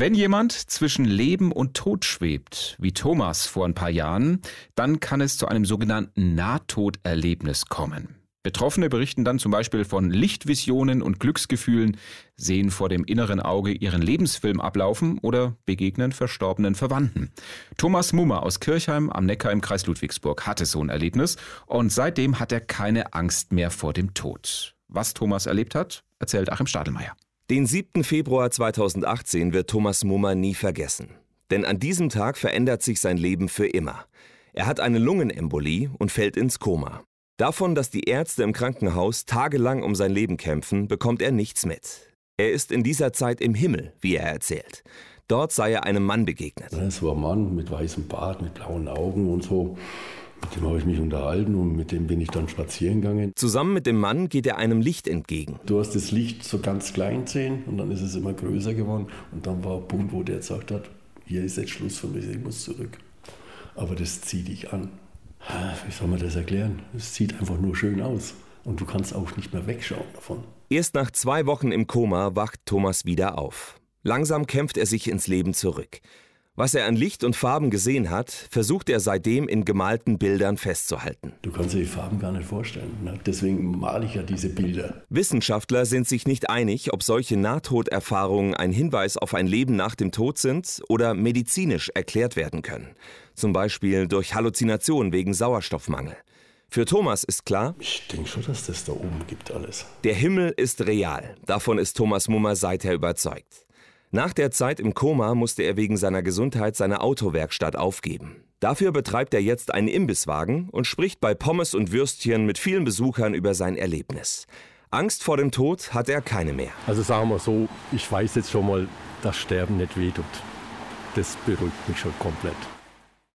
Wenn jemand zwischen Leben und Tod schwebt, wie Thomas vor ein paar Jahren, dann kann es zu einem sogenannten Nahtoderlebnis kommen. Betroffene berichten dann zum Beispiel von Lichtvisionen und Glücksgefühlen, sehen vor dem inneren Auge ihren Lebensfilm ablaufen oder begegnen verstorbenen Verwandten. Thomas Mummer aus Kirchheim am Neckar im Kreis Ludwigsburg hatte so ein Erlebnis und seitdem hat er keine Angst mehr vor dem Tod. Was Thomas erlebt hat, erzählt Achim Stadelmeier. Den 7. Februar 2018 wird Thomas Mummer nie vergessen. Denn an diesem Tag verändert sich sein Leben für immer. Er hat eine Lungenembolie und fällt ins Koma. Davon, dass die Ärzte im Krankenhaus tagelang um sein Leben kämpfen, bekommt er nichts mit. Er ist in dieser Zeit im Himmel, wie er erzählt. Dort sei er einem Mann begegnet. Es war ein Mann mit weißem Bart, mit blauen Augen und so. Mit dem habe ich mich unterhalten und mit dem bin ich dann spazieren gegangen. Zusammen mit dem Mann geht er einem Licht entgegen. Du hast das Licht so ganz klein gesehen und dann ist es immer größer geworden. Und dann war ein Punkt, wo der gesagt hat, hier ist jetzt Schluss für mich, ich muss zurück. Aber das zieht dich an. Wie soll man das erklären? Es sieht einfach nur schön aus. Und du kannst auch nicht mehr wegschauen davon. Erst nach zwei Wochen im Koma wacht Thomas wieder auf. Langsam kämpft er sich ins Leben zurück. Was er an Licht und Farben gesehen hat, versucht er seitdem in gemalten Bildern festzuhalten. Du kannst dir die Farben gar nicht vorstellen. Ne? Deswegen male ich ja diese Bilder. Wissenschaftler sind sich nicht einig, ob solche Nahtoderfahrungen ein Hinweis auf ein Leben nach dem Tod sind oder medizinisch erklärt werden können. Zum Beispiel durch Halluzination wegen Sauerstoffmangel. Für Thomas ist klar, ich denke schon, dass das da oben gibt alles. Der Himmel ist real. Davon ist Thomas Mummer seither überzeugt. Nach der Zeit im Koma musste er wegen seiner Gesundheit seine Autowerkstatt aufgeben. Dafür betreibt er jetzt einen Imbisswagen und spricht bei Pommes und Würstchen mit vielen Besuchern über sein Erlebnis. Angst vor dem Tod hat er keine mehr. Also sagen wir so, ich weiß jetzt schon mal, dass Sterben nicht wehtut. Das beruhigt mich schon komplett.